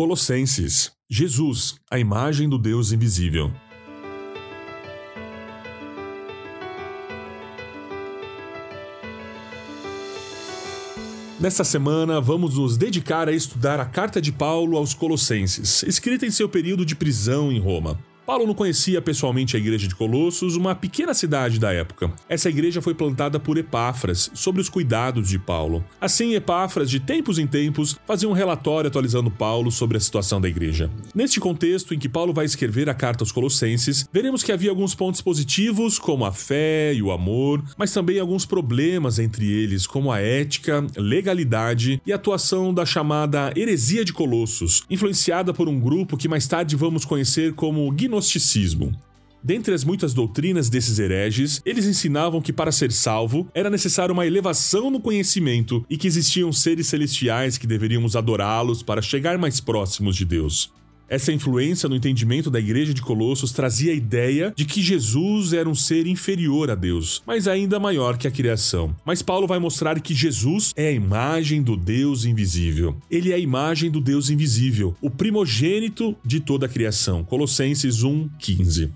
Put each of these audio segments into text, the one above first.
Colossenses. Jesus, a imagem do Deus invisível. Nesta semana, vamos nos dedicar a estudar a carta de Paulo aos Colossenses, escrita em seu período de prisão em Roma. Paulo não conhecia pessoalmente a igreja de Colossos, uma pequena cidade da época. Essa igreja foi plantada por Epáfras, sobre os cuidados de Paulo. Assim, Epáfras, de tempos em tempos, fazia um relatório atualizando Paulo sobre a situação da igreja. Neste contexto em que Paulo vai escrever a carta aos Colossenses, veremos que havia alguns pontos positivos, como a fé e o amor, mas também alguns problemas entre eles, como a ética, legalidade e a atuação da chamada heresia de Colossos, influenciada por um grupo que mais tarde vamos conhecer como Gnosticismo gnosticismo. Dentre as muitas doutrinas desses hereges, eles ensinavam que para ser salvo era necessário uma elevação no conhecimento e que existiam seres celestiais que deveríamos adorá-los para chegar mais próximos de Deus. Essa influência no entendimento da igreja de Colossos trazia a ideia de que Jesus era um ser inferior a Deus, mas ainda maior que a criação. Mas Paulo vai mostrar que Jesus é a imagem do Deus invisível. Ele é a imagem do Deus invisível, o primogênito de toda a criação. Colossenses 1:15.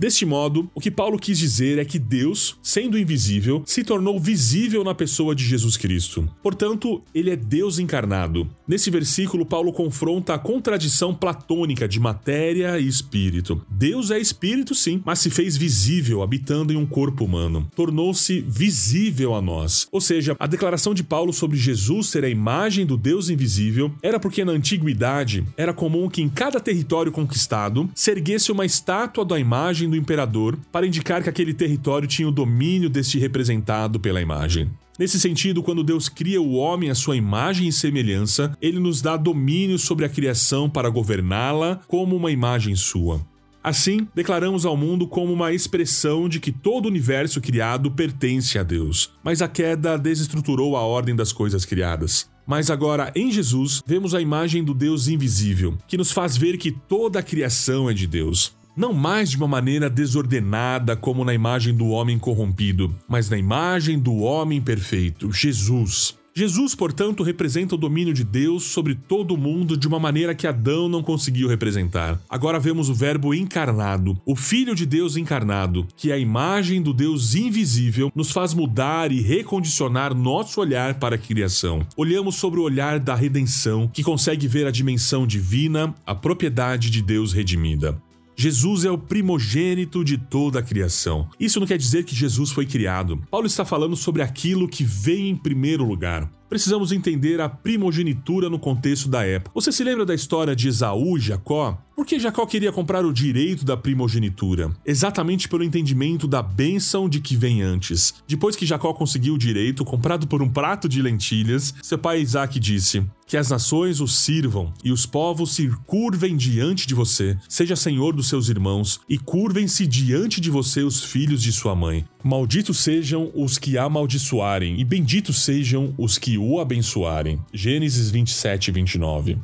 Deste modo, o que Paulo quis dizer é que Deus, sendo invisível, se tornou visível na pessoa de Jesus Cristo. Portanto, ele é Deus encarnado. Nesse versículo, Paulo confronta a contradição platônica de matéria e espírito. Deus é espírito, sim, mas se fez visível habitando em um corpo humano. Tornou-se visível a nós. Ou seja, a declaração de Paulo sobre Jesus ser a imagem do Deus invisível era porque na antiguidade era comum que em cada território conquistado se erguesse uma estátua da imagem do imperador para indicar que aquele território tinha o domínio deste representado pela imagem. Nesse sentido, quando Deus cria o homem à sua imagem e semelhança, ele nos dá domínio sobre a criação para governá-la como uma imagem sua. Assim, declaramos ao mundo como uma expressão de que todo o universo criado pertence a Deus. Mas a queda desestruturou a ordem das coisas criadas. Mas agora, em Jesus, vemos a imagem do Deus invisível, que nos faz ver que toda a criação é de Deus não mais de uma maneira desordenada como na imagem do homem corrompido, mas na imagem do homem perfeito, Jesus. Jesus, portanto, representa o domínio de Deus sobre todo o mundo de uma maneira que Adão não conseguiu representar. Agora vemos o Verbo encarnado, o Filho de Deus encarnado, que é a imagem do Deus invisível, nos faz mudar e recondicionar nosso olhar para a criação. Olhamos sobre o olhar da redenção, que consegue ver a dimensão divina, a propriedade de Deus redimida. Jesus é o primogênito de toda a criação. Isso não quer dizer que Jesus foi criado. Paulo está falando sobre aquilo que vem em primeiro lugar. Precisamos entender a primogenitura no contexto da época. Você se lembra da história de Esaú e Jacó? Por que Jacó queria comprar o direito da primogenitura? Exatamente pelo entendimento da bênção de que vem antes. Depois que Jacó conseguiu o direito, comprado por um prato de lentilhas, seu pai Isaac disse: Que as nações o sirvam e os povos se curvem diante de você, seja senhor dos seus irmãos, e curvem-se diante de você os filhos de sua mãe. Malditos sejam os que amaldiçoarem, e benditos sejam os que o abençoarem. Gênesis 27, 29.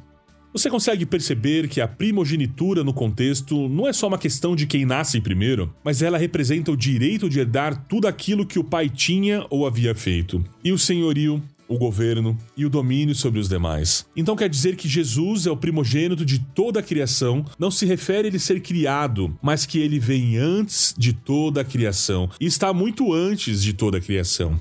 Você consegue perceber que a primogenitura no contexto não é só uma questão de quem nasce primeiro, mas ela representa o direito de herdar tudo aquilo que o pai tinha ou havia feito. E o senhorio, o governo e o domínio sobre os demais. Então quer dizer que Jesus é o primogênito de toda a criação, não se refere a ele ser criado, mas que ele vem antes de toda a criação e está muito antes de toda a criação.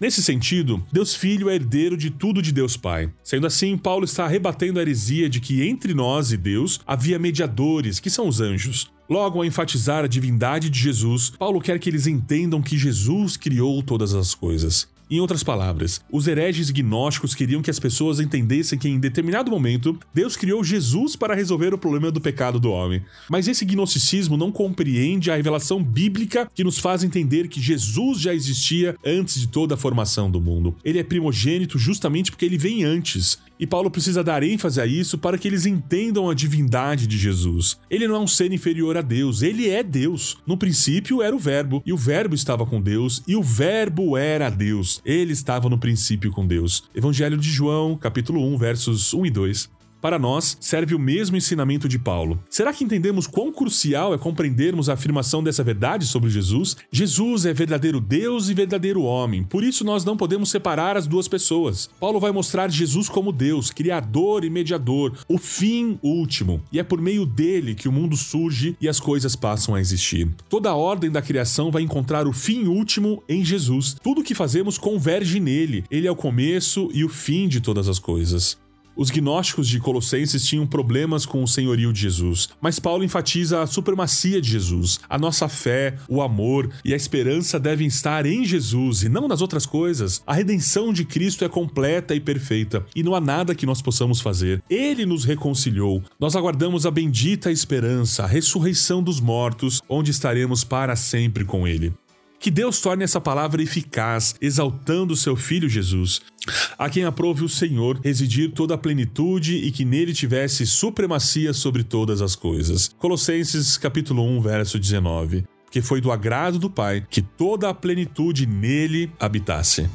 Nesse sentido, Deus Filho é herdeiro de tudo de Deus Pai. Sendo assim, Paulo está rebatendo a heresia de que entre nós e Deus havia mediadores, que são os anjos. Logo, ao enfatizar a divindade de Jesus, Paulo quer que eles entendam que Jesus criou todas as coisas. Em outras palavras, os hereges gnósticos queriam que as pessoas entendessem que em determinado momento Deus criou Jesus para resolver o problema do pecado do homem. Mas esse gnosticismo não compreende a revelação bíblica que nos faz entender que Jesus já existia antes de toda a formação do mundo. Ele é primogênito justamente porque ele vem antes. E Paulo precisa dar ênfase a isso para que eles entendam a divindade de Jesus. Ele não é um ser inferior a Deus, ele é Deus. No princípio era o Verbo, e o Verbo estava com Deus, e o Verbo era Deus. Ele estava no princípio com Deus. Evangelho de João, capítulo 1, versos 1 e 2. Para nós, serve o mesmo ensinamento de Paulo. Será que entendemos quão crucial é compreendermos a afirmação dessa verdade sobre Jesus? Jesus é verdadeiro Deus e verdadeiro homem, por isso nós não podemos separar as duas pessoas. Paulo vai mostrar Jesus como Deus, Criador e mediador, o fim último, e é por meio dele que o mundo surge e as coisas passam a existir. Toda a ordem da criação vai encontrar o fim último em Jesus. Tudo o que fazemos converge nele, ele é o começo e o fim de todas as coisas. Os gnósticos de Colossenses tinham problemas com o senhorio de Jesus, mas Paulo enfatiza a supremacia de Jesus. A nossa fé, o amor e a esperança devem estar em Jesus e não nas outras coisas. A redenção de Cristo é completa e perfeita e não há nada que nós possamos fazer. Ele nos reconciliou. Nós aguardamos a bendita esperança, a ressurreição dos mortos, onde estaremos para sempre com Ele. Que Deus torne essa palavra eficaz, exaltando seu Filho Jesus, a quem aprove o Senhor residir toda a plenitude e que nele tivesse supremacia sobre todas as coisas. Colossenses capítulo 1, verso 19. Que foi do agrado do Pai que toda a plenitude nele habitasse.